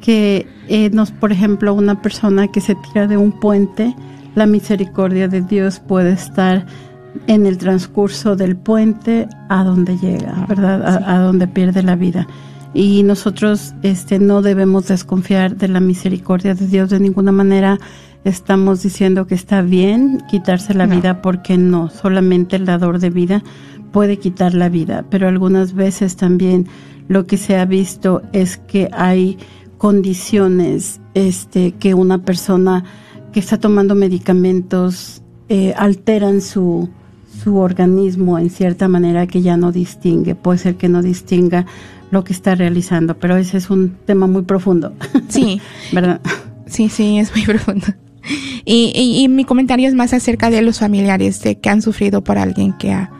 que eh, nos por ejemplo una persona que se tira de un puente la misericordia de Dios puede estar en el transcurso del puente a donde llega, ¿verdad? A, donde pierde la vida. Y nosotros este, no debemos desconfiar de la misericordia de Dios de ninguna manera. Estamos diciendo que está bien quitarse la vida porque no, solamente el dador de vida puede quitar la vida, pero algunas veces también lo que se ha visto es que hay condiciones este, que una persona que está tomando medicamentos eh, alteran su, su organismo en cierta manera que ya no distingue. Puede ser que no distinga lo que está realizando, pero ese es un tema muy profundo. Sí. ¿Verdad? Sí, sí, es muy profundo. Y, y, mi comentario es más acerca de los familiares de que han sufrido por alguien que ha,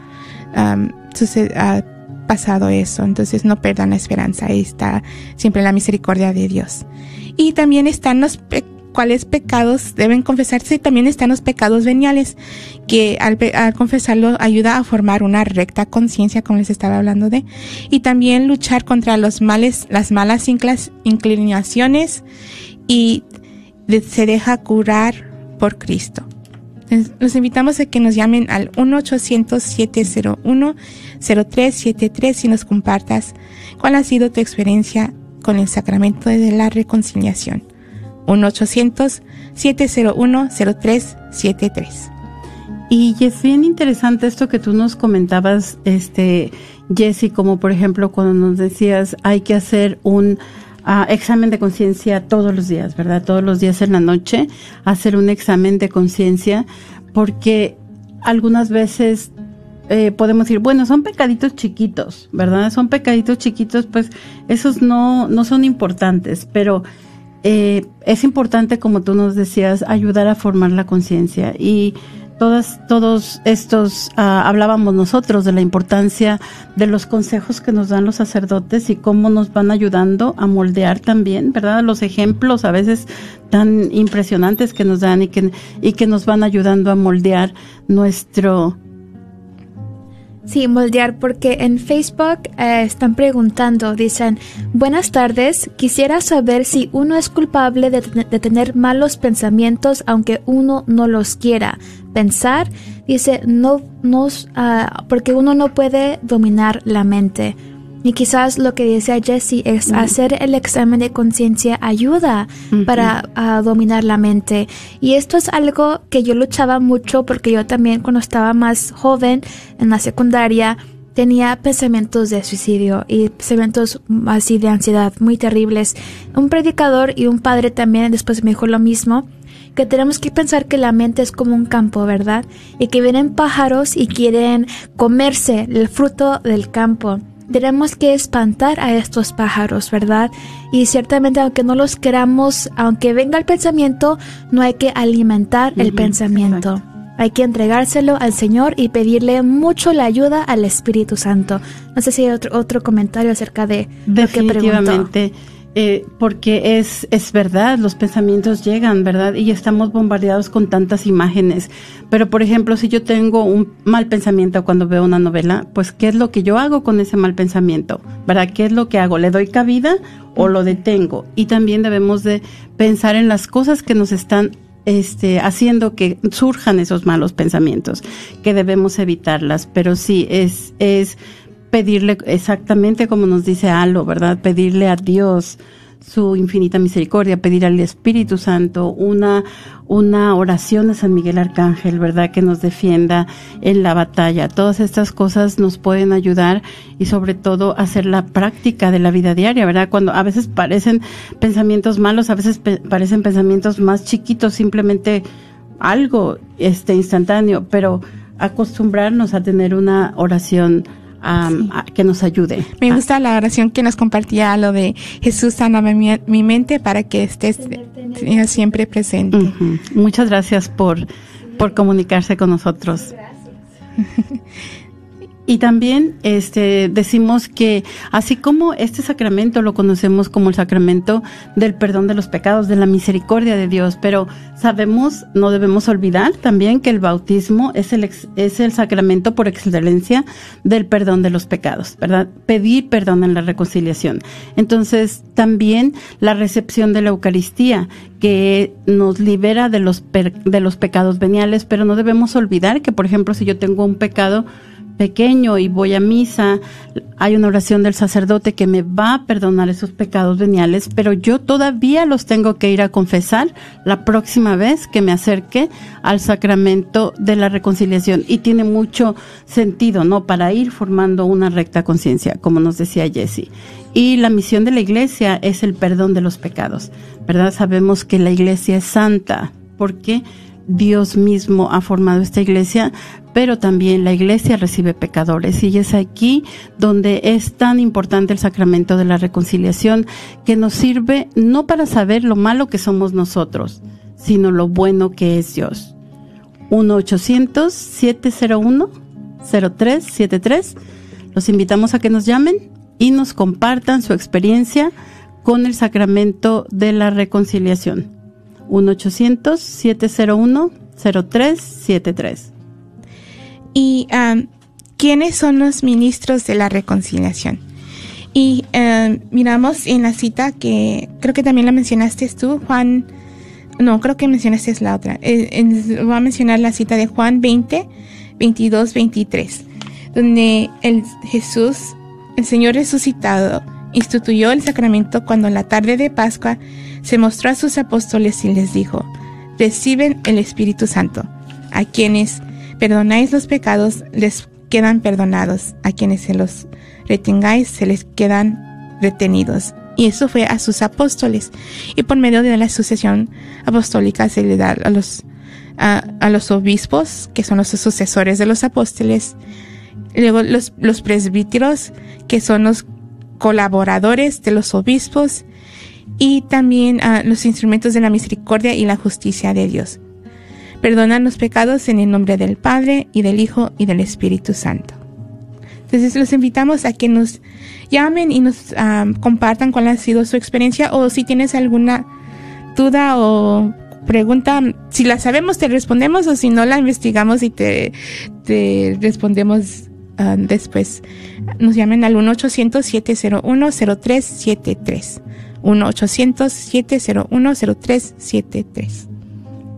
ha pasado eso. Entonces no perdan la esperanza. Ahí está siempre la misericordia de Dios. Y también están los cuales pecados deben confesarse y también están los pecados veniales, que al, confesarlo ayuda a formar una recta conciencia, como les estaba hablando de, y también luchar contra los males, las malas inclinaciones y se deja curar por Cristo. Los invitamos a que nos llamen al 1-800-701-0373 y nos compartas cuál ha sido tu experiencia con el sacramento de la reconciliación. 1-800-701-0373. Y es bien interesante esto que tú nos comentabas, este, Jesse, como por ejemplo cuando nos decías hay que hacer un uh, examen de conciencia todos los días, ¿verdad? Todos los días en la noche, hacer un examen de conciencia, porque algunas veces eh, podemos decir, bueno, son pecaditos chiquitos, ¿verdad? Son pecaditos chiquitos, pues esos no, no son importantes, pero eh, es importante, como tú nos decías, ayudar a formar la conciencia y todas, todos estos, ah, hablábamos nosotros de la importancia de los consejos que nos dan los sacerdotes y cómo nos van ayudando a moldear también, ¿verdad? Los ejemplos a veces tan impresionantes que nos dan y que, y que nos van ayudando a moldear nuestro, Sí, moldear, porque en Facebook eh, están preguntando, dicen, buenas tardes, quisiera saber si uno es culpable de, tener malos pensamientos aunque uno no los quiera. Pensar, dice, no, no, ah, porque uno no puede dominar la mente. Y quizás lo que decía Jesse es hacer el examen de conciencia ayuda para dominar la mente. Y esto es algo que yo luchaba mucho porque yo también cuando estaba más joven en la secundaria tenía pensamientos de suicidio y pensamientos así de ansiedad muy terribles. Un predicador y un padre también después me dijo lo mismo que tenemos que pensar que la mente es como un campo, ¿verdad? Y que vienen pájaros y quieren comerse el fruto del campo tenemos que espantar a estos pájaros, ¿verdad? Y ciertamente aunque no los queramos, aunque venga el pensamiento, no hay que alimentar el pensamiento. Hay que entregárselo al Señor y pedirle mucho la ayuda al Espíritu Santo. No sé si hay otro, otro comentario acerca de lo que preguntó. Eh, porque es, es verdad, los pensamientos llegan, ¿verdad? Y estamos bombardeados con tantas imágenes. Pero, por ejemplo, si yo tengo un mal pensamiento cuando veo una novela, pues, ¿qué es lo que yo hago con ese mal pensamiento? ¿Verdad? ¿Qué es lo que hago? ¿Le doy cabida o lo detengo? Y también debemos de pensar en las cosas que nos están este, haciendo que surjan esos malos pensamientos, que debemos evitarlas. Pero sí, es, es pedirle exactamente como nos dice Alo, ¿verdad? Pedirle a Dios su infinita misericordia, pedir al Espíritu Santo una, una oración a San Miguel Arcángel, ¿verdad? Que nos defienda en la batalla. Todas estas cosas nos pueden ayudar y sobre todo hacer la práctica de la vida diaria, ¿verdad? Cuando a veces parecen pensamientos malos, a veces parecen pensamientos más chiquitos, simplemente algo este instantáneo, pero acostumbrarnos a tener una oración que nos ayude. Me gusta la oración que nos compartía lo de Jesús sana mi, mente para que estés siempre presente. Muchas gracias por, por comunicarse con nosotros. Gracias. Y también este, decimos que así como este sacramento lo conocemos como el sacramento del perdón de los pecados, de la misericordia de Dios, pero sabemos, no debemos olvidar también que el bautismo es el, es el sacramento por excelencia del perdón de los pecados, ¿verdad? Pedir perdón en la reconciliación. Entonces, también la recepción de la Eucaristía, que nos libera de los, de los pecados veniales, pero no debemos olvidar que, por ejemplo, si yo tengo un pecado, pequeño y voy a misa, hay una oración del sacerdote que me va a perdonar esos pecados veniales, pero yo todavía los tengo que ir a confesar la próxima vez que me acerque al sacramento de la reconciliación. Y tiene mucho sentido, ¿no? Para ir formando una recta conciencia, como nos decía Jessie. Y la misión de la iglesia es el perdón de los pecados, ¿verdad? Sabemos que la iglesia es santa. porque Dios mismo ha formado esta iglesia pero también la iglesia recibe pecadores y es aquí donde es tan importante el sacramento de la reconciliación que nos sirve no para saber lo malo que somos nosotros, sino lo bueno que es Dios. 1-800-701-0373. Los invitamos a que nos llamen y nos compartan su experiencia con el sacramento de la reconciliación. 1-800-701-0373. ¿Y um, quiénes son los ministros de la reconciliación? Y um, miramos en la cita que creo que también la mencionaste tú, Juan. No, creo que mencionaste la otra. Eh, voy a mencionar la cita de Juan 20, 22, 23, donde el Jesús, el Señor resucitado, instituyó el sacramento cuando en la tarde de Pascua se mostró a sus apóstoles y les dijo, reciben el Espíritu Santo. A quienes perdonáis los pecados les quedan perdonados, a quienes se los retengáis se les quedan retenidos. Y eso fue a sus apóstoles. Y por medio de la sucesión apostólica se le da a los, a, los obispos, que son los sucesores de los apóstoles, luego los, los presbíteros, que son los colaboradores de los obispos, y también a los instrumentos de la misericordia y la justicia de Dios. Perdonan los pecados en el nombre del Padre y del Hijo y del Espíritu Santo. Entonces los invitamos a que nos llamen y nos compartan cuál ha sido su experiencia o si tienes alguna duda o pregunta, si la sabemos te respondemos o si no la investigamos y te, te respondemos después. Nos llamen al 1-800-701-0373. 1-800-701-0373.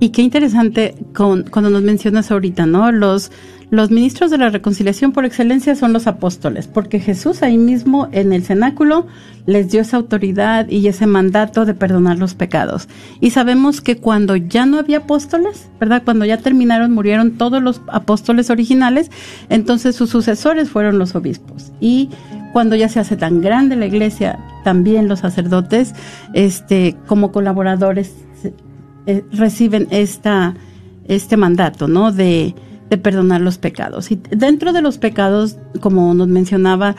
Y qué interesante con, cuando nos mencionas ahorita, ¿no? Los, los ministros de la reconciliación por excelencia son los apóstoles, porque Jesús ahí mismo en el cenáculo les dio esa autoridad y ese mandato de perdonar los pecados. Y sabemos que cuando ya no había apóstoles, ¿verdad? Cuando ya terminaron, murieron todos los apóstoles originales, entonces sus sucesores fueron los obispos. Y cuando ya se hace tan grande la iglesia, también los sacerdotes, este, como colaboradores eh, reciben esta, este mandato, ¿no? De, de, perdonar los pecados. Y dentro de los pecados, como nos mencionaba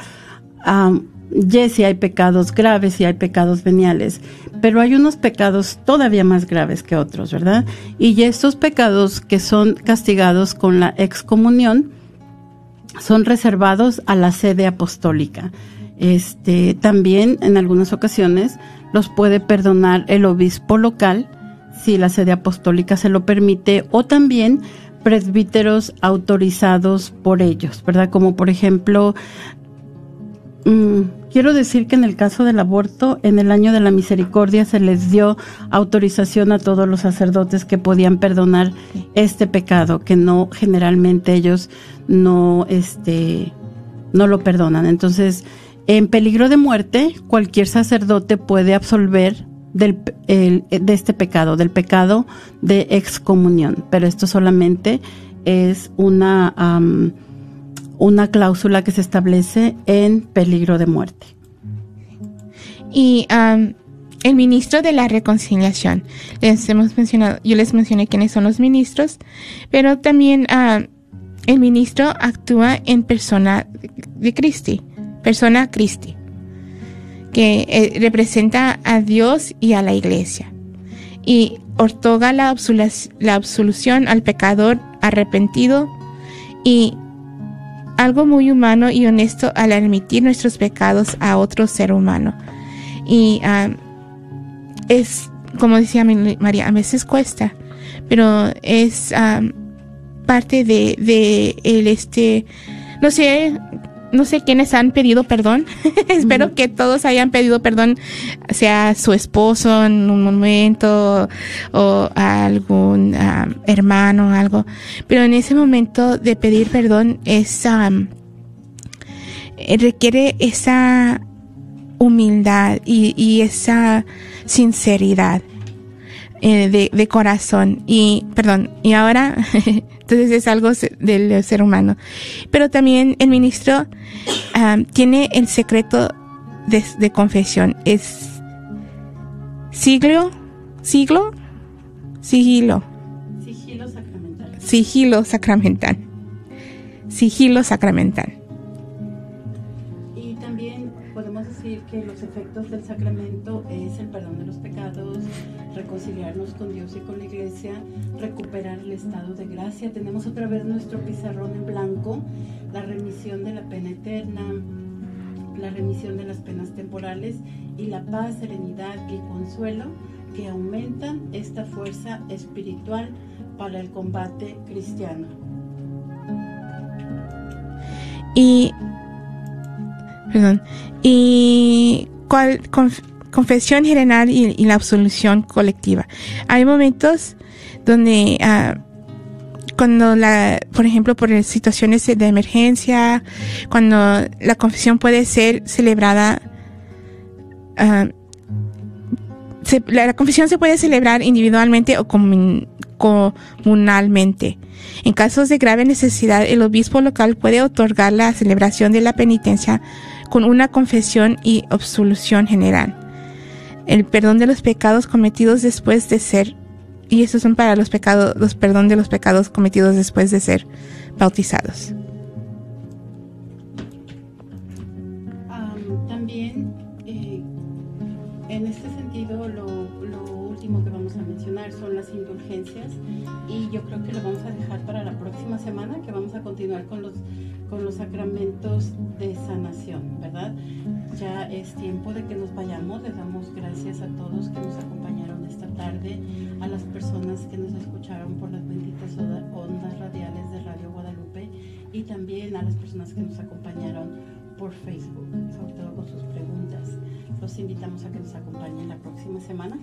um, Jesse, hay pecados graves y hay pecados veniales, pero hay unos pecados todavía más graves que otros, ¿verdad? Y estos pecados que son castigados con la excomunión son reservados a la sede apostólica. Este, también en algunas ocasiones los puede perdonar el obispo local, si la sede apostólica se lo permite, o también presbíteros autorizados por ellos, ¿verdad? Como por ejemplo, mm, quiero decir que en el caso del aborto, en el año de la misericordia se les dio autorización a todos los sacerdotes que podían perdonar este pecado, que no generalmente ellos no, este, no lo perdonan. Entonces, en peligro de muerte, cualquier sacerdote puede absolver del, de este pecado, del pecado de excomunión, pero esto solamente es una, una cláusula que se establece en peligro de muerte. Y el ministro de la reconciliación, les hemos mencionado, yo les mencioné quiénes son los ministros, pero también el ministro actúa en persona de Cristi, persona Cristi que eh, representa a Dios y a la iglesia y otorga la, absolución al pecador arrepentido y algo muy humano y honesto al admitir nuestros pecados a otro ser humano. Y ah, es, como decía María, a veces cuesta, pero es ah, parte de, de el este, no sé, no sé quiénes han pedido perdón. Espero que todos hayan pedido perdón, sea su esposo en un momento o algún hermano o algo. Pero en ese momento de pedir perdón es requiere esa humildad y, esa sinceridad eh, de, de corazón. Y, perdón, y ahora Entonces es algo del ser humano. Pero también el ministro tiene el secreto de, confesión. Es siglo, siglo, sigilo. Sigilo sacramental. Sigilo sacramental. Sigilo sacramental. Efectos del sacramento es el perdón de los pecados, reconciliarnos con Dios y con la iglesia, recuperar el estado de gracia. Tenemos otra vez nuestro pizarrón en blanco, la remisión de la pena eterna, la remisión de las penas temporales y la paz, serenidad y consuelo que aumentan esta fuerza espiritual para el combate cristiano. Y, perdón, y cuál, confesión general y, la absolución colectiva. Hay momentos donde, uh, cuando la, por ejemplo, por situaciones de emergencia, cuando la confesión puede ser celebrada, la, la, confesión se puede celebrar individualmente o comunalmente. En casos de grave necesidad, el obispo local puede otorgar la celebración de la penitencia con una confesión y absolución general el perdón de los pecados cometidos después de ser y esos son para los pecados los perdón de los pecados cometidos después de ser bautizados. también eh, en este sentido lo, lo último que vamos a mencionar son las indulgencias y yo creo que lo vamos a dejar para la próxima semana que vamos a continuar con los con los sacramentos es tiempo de que nos vayamos. Les damos gracias a todos que nos acompañaron esta tarde, a las personas que nos escucharon por las benditas ondas radiales de Radio Guadalupe y también a las personas que nos acompañaron por Facebook, sobre todo con sus preguntas. Los invitamos a que nos acompañen la próxima semana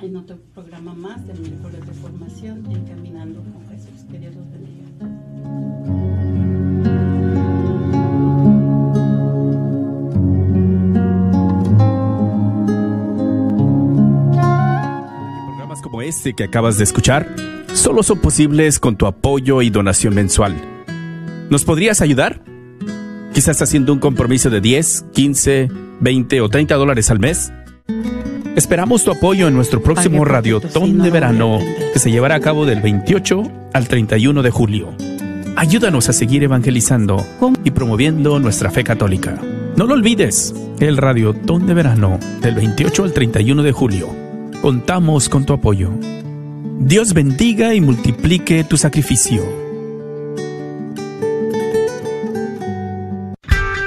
en otro programa más del miércoles de formación en Caminando con Jesús. Que Dios los bendiga. Este que acabas de escuchar solo son posibles con tu apoyo y donación mensual. ¿Nos podrías ayudar? Quizás haciendo un compromiso de 10, 15, 20 o 30 dólares al mes. Esperamos tu apoyo en nuestro próximo Radiotón de verano que se llevará a cabo del 28 al 31 de julio. Ayúdanos a seguir evangelizando y promoviendo nuestra fe católica. No lo olvides, el Radiotón de verano del 28 al 31 de julio Contamos con tu apoyo. Dios bendiga y multiplique tu sacrificio.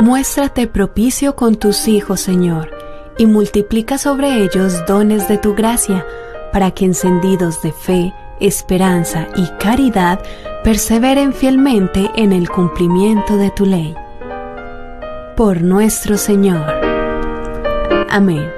Muéstrate propicio con tus hijos, Señor, y multiplica sobre ellos dones de tu gracia, para que encendidos de fe, esperanza y caridad perseveren fielmente en el cumplimiento de tu ley. Por nuestro Señor. Amén.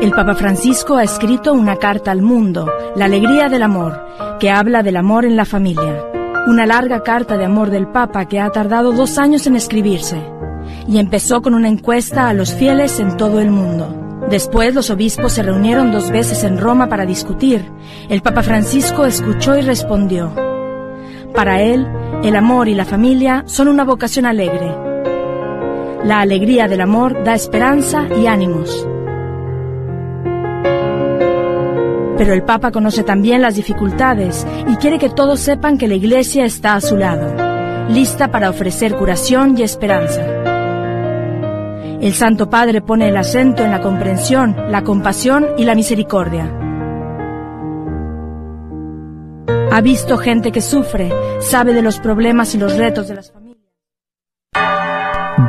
El Papa Francisco ha escrito una carta al mundo, La alegría del amor, que habla del amor en la familia. Una larga carta de amor del Papa que ha tardado dos años en escribirse. Y empezó con una encuesta a los fieles en todo el mundo. Después los obispos se reunieron dos veces en Roma para discutir. El Papa Francisco escuchó y respondió. Para él, el amor y la familia son una vocación alegre. La alegría del amor da esperanza y ánimos. Pero el Papa conoce también las dificultades y quiere que todos sepan que la Iglesia está a su lado, lista para ofrecer curación y esperanza. El Santo Padre pone el acento en la comprensión, la compasión y la misericordia. Ha visto gente que sufre, sabe de los problemas y los retos de las familias.